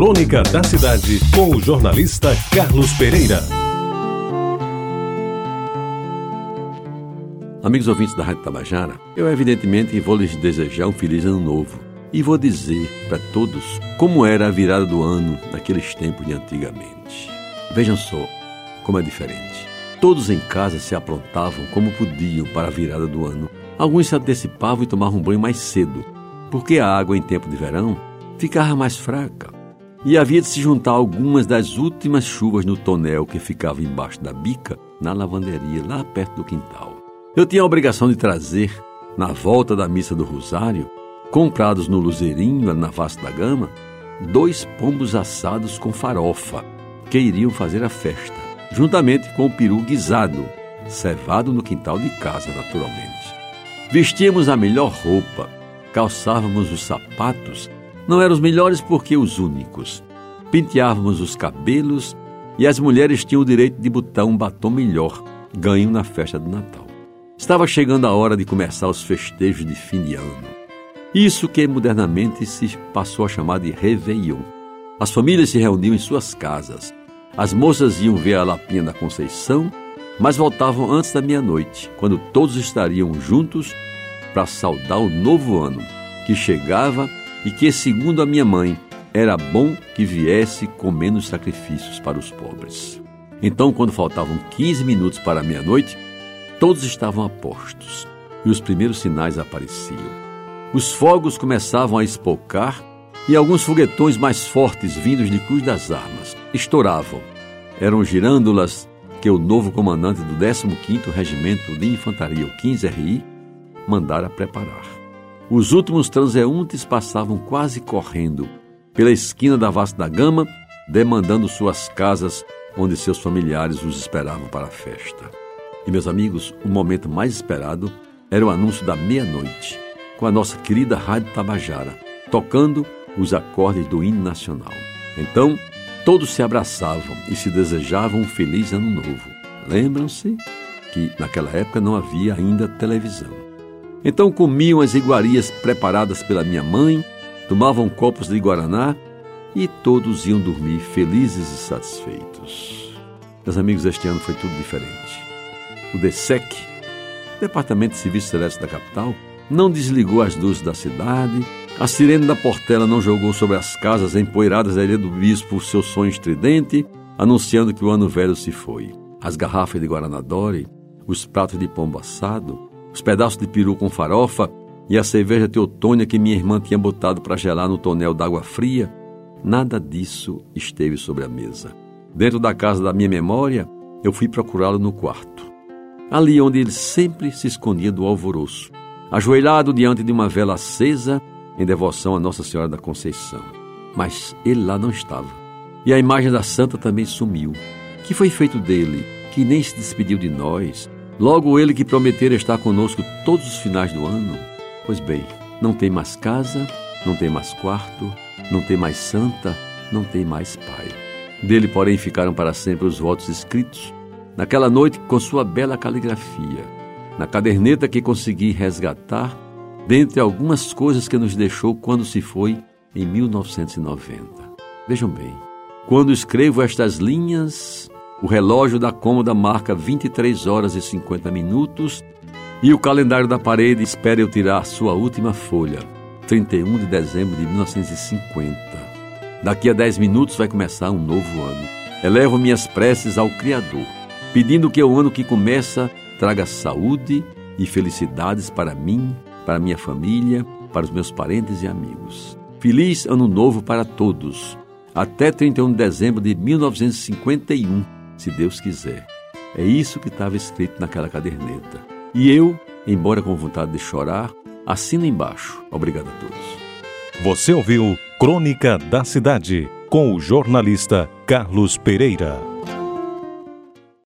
Crônica da Cidade, com o jornalista Carlos Pereira. Amigos ouvintes da Rádio Tabajara, eu evidentemente vou lhes desejar um feliz ano novo e vou dizer para todos como era a virada do ano naqueles tempos de antigamente. Vejam só como é diferente. Todos em casa se aprontavam como podiam para a virada do ano. Alguns se antecipavam e tomavam banho mais cedo, porque a água em tempo de verão ficava mais fraca e havia de se juntar algumas das últimas chuvas no tonel que ficava embaixo da bica, na lavanderia, lá perto do quintal. Eu tinha a obrigação de trazer, na volta da missa do Rosário, comprados no Luzerinho, na Vasta da Gama, dois pombos assados com farofa, que iriam fazer a festa, juntamente com o peru guisado, cevado no quintal de casa, naturalmente. Vestíamos a melhor roupa, calçávamos os sapatos não eram os melhores porque os únicos. Penteávamos os cabelos e as mulheres tinham o direito de botar um batom melhor, ganho na festa do Natal. Estava chegando a hora de começar os festejos de fim de ano. Isso que modernamente se passou a chamar de Réveillon. As famílias se reuniam em suas casas. As moças iam ver a Lapinha da Conceição, mas voltavam antes da meia-noite, quando todos estariam juntos para saudar o novo ano, que chegava e que, segundo a minha mãe, era bom que viesse com menos sacrifícios para os pobres. Então, quando faltavam 15 minutos para meia-noite, todos estavam a postos e os primeiros sinais apareciam. Os fogos começavam a espocar e alguns foguetões mais fortes, vindos de Cruz das Armas, estouravam. Eram girândolas que o novo comandante do 15º Regimento de Infantaria, o 15RI, mandara preparar. Os últimos transeuntes passavam quase correndo pela esquina da Vasta da Gama, demandando suas casas onde seus familiares os esperavam para a festa. E, meus amigos, o momento mais esperado era o anúncio da meia-noite, com a nossa querida Rádio Tabajara, tocando os acordes do hino nacional. Então, todos se abraçavam e se desejavam um feliz ano novo. Lembram-se que naquela época não havia ainda televisão. Então comiam as iguarias preparadas pela minha mãe, tomavam copos de guaraná e todos iam dormir felizes e satisfeitos. Meus amigos, este ano foi tudo diferente. O DSEC, Departamento de Serviço Celeste da capital, não desligou as luzes da cidade, a sirene da Portela não jogou sobre as casas empoeiradas da Ilha do Bispo o seu som estridente, anunciando que o ano velho se foi. As garrafas de Guaraná Dore, os pratos de pombo assado, os pedaços de peru com farofa e a cerveja teotônia que minha irmã tinha botado para gelar no tonel d'água fria, nada disso esteve sobre a mesa. Dentro da casa da minha memória, eu fui procurá-lo no quarto. Ali onde ele sempre se escondia do alvoroço, ajoelhado diante de uma vela acesa em devoção a Nossa Senhora da Conceição. Mas ele lá não estava. E a imagem da santa também sumiu. Que foi feito dele, que nem se despediu de nós, Logo ele que prometera estar conosco todos os finais do ano. Pois bem, não tem mais casa, não tem mais quarto, não tem mais santa, não tem mais pai. Dele, porém, ficaram para sempre os votos escritos, naquela noite com sua bela caligrafia, na caderneta que consegui resgatar, dentre algumas coisas que nos deixou quando se foi em 1990. Vejam bem, quando escrevo estas linhas, o relógio da cômoda marca 23 horas e 50 minutos e o calendário da parede espera eu tirar sua última folha, 31 de dezembro de 1950. Daqui a 10 minutos vai começar um novo ano. Elevo minhas preces ao Criador, pedindo que o ano que começa traga saúde e felicidades para mim, para minha família, para os meus parentes e amigos. Feliz Ano Novo para todos. Até 31 de dezembro de 1951 se Deus quiser. É isso que estava escrito naquela caderneta. E eu, embora com vontade de chorar, assino embaixo. Obrigado a todos. Você ouviu Crônica da Cidade com o jornalista Carlos Pereira.